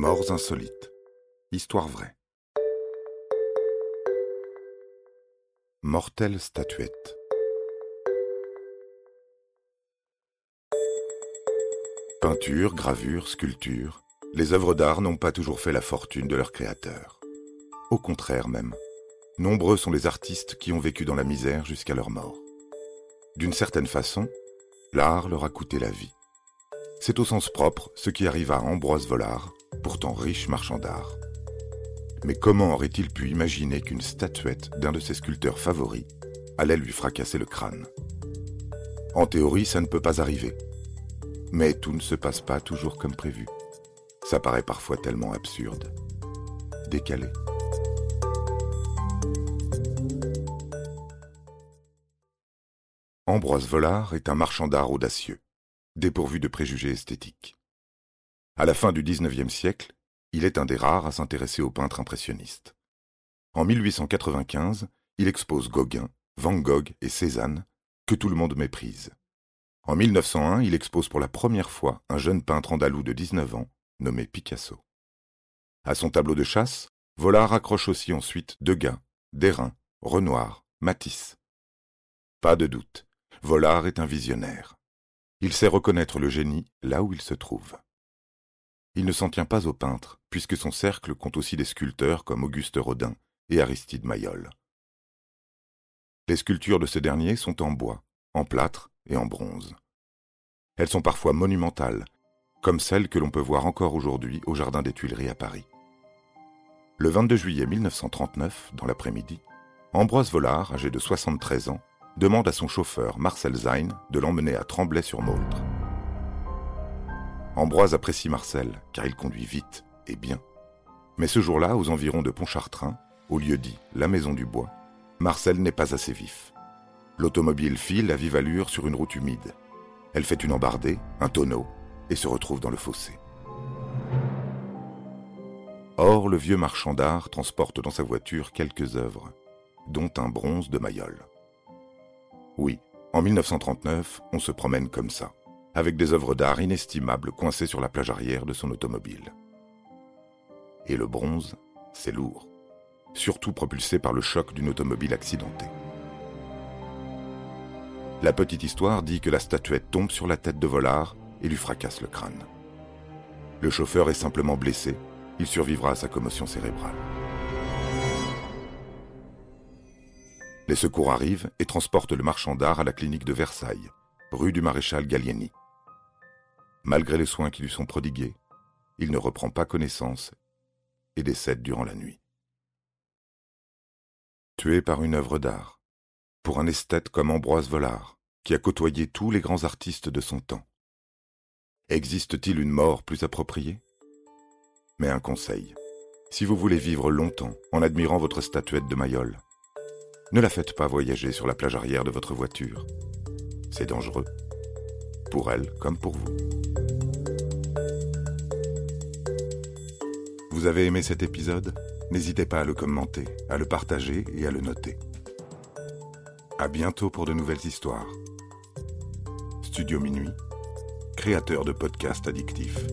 Morts insolites. Histoire vraie. Mortelle statuette. Peinture, gravure, sculpture, les œuvres d'art n'ont pas toujours fait la fortune de leurs créateurs. Au contraire même, nombreux sont les artistes qui ont vécu dans la misère jusqu'à leur mort. D'une certaine façon, l'art leur a coûté la vie. C'est au sens propre ce qui arriva à Ambroise Vollard, pourtant riche marchand d'art. Mais comment aurait-il pu imaginer qu'une statuette d'un de ses sculpteurs favoris allait lui fracasser le crâne? En théorie, ça ne peut pas arriver. Mais tout ne se passe pas toujours comme prévu. Ça paraît parfois tellement absurde, décalé. Ambroise Vollard est un marchand d'art audacieux, dépourvu de préjugés esthétiques. À la fin du XIXe siècle, il est un des rares à s'intéresser aux peintres impressionnistes. En 1895, il expose Gauguin, Van Gogh et Cézanne, que tout le monde méprise. En 1901, il expose pour la première fois un jeune peintre andalou de 19 ans, nommé Picasso. À son tableau de chasse, Vollard accroche aussi ensuite Degas, Derain, Renoir, Matisse. Pas de doute, Vollard est un visionnaire. Il sait reconnaître le génie là où il se trouve. Il ne s'en tient pas au peintre, puisque son cercle compte aussi des sculpteurs comme Auguste Rodin et Aristide Maillol. Les sculptures de ce dernier sont en bois, en plâtre et en bronze. Elles sont parfois monumentales, comme celles que l'on peut voir encore aujourd'hui au Jardin des Tuileries à Paris. Le 22 juillet 1939, dans l'après-midi, Ambroise Vollard, âgé de 73 ans, demande à son chauffeur Marcel Zein de l'emmener à Tremblay-sur-Mauldre. Ambroise apprécie Marcel, car il conduit vite et bien. Mais ce jour-là, aux environs de Pontchartrain, au lieu dit la Maison du Bois, Marcel n'est pas assez vif. L'automobile file à vive allure sur une route humide. Elle fait une embardée, un tonneau, et se retrouve dans le fossé. Or, le vieux marchand d'art transporte dans sa voiture quelques œuvres, dont un bronze de Mayol. Oui, en 1939, on se promène comme ça avec des œuvres d'art inestimables coincées sur la plage arrière de son automobile. Et le bronze, c'est lourd, surtout propulsé par le choc d'une automobile accidentée. La petite histoire dit que la statuette tombe sur la tête de Volard et lui fracasse le crâne. Le chauffeur est simplement blessé, il survivra à sa commotion cérébrale. Les secours arrivent et transportent le marchand d'art à la clinique de Versailles, rue du maréchal Gallieni. Malgré les soins qui lui sont prodigués, il ne reprend pas connaissance et décède durant la nuit. Tué par une œuvre d'art, pour un esthète comme Ambroise Vollard, qui a côtoyé tous les grands artistes de son temps. Existe-t-il une mort plus appropriée? Mais un conseil. Si vous voulez vivre longtemps en admirant votre statuette de Mayol, ne la faites pas voyager sur la plage arrière de votre voiture. C'est dangereux pour elle comme pour vous. Vous avez aimé cet épisode? N'hésitez pas à le commenter, à le partager et à le noter. À bientôt pour de nouvelles histoires. Studio Minuit, créateur de podcasts addictifs.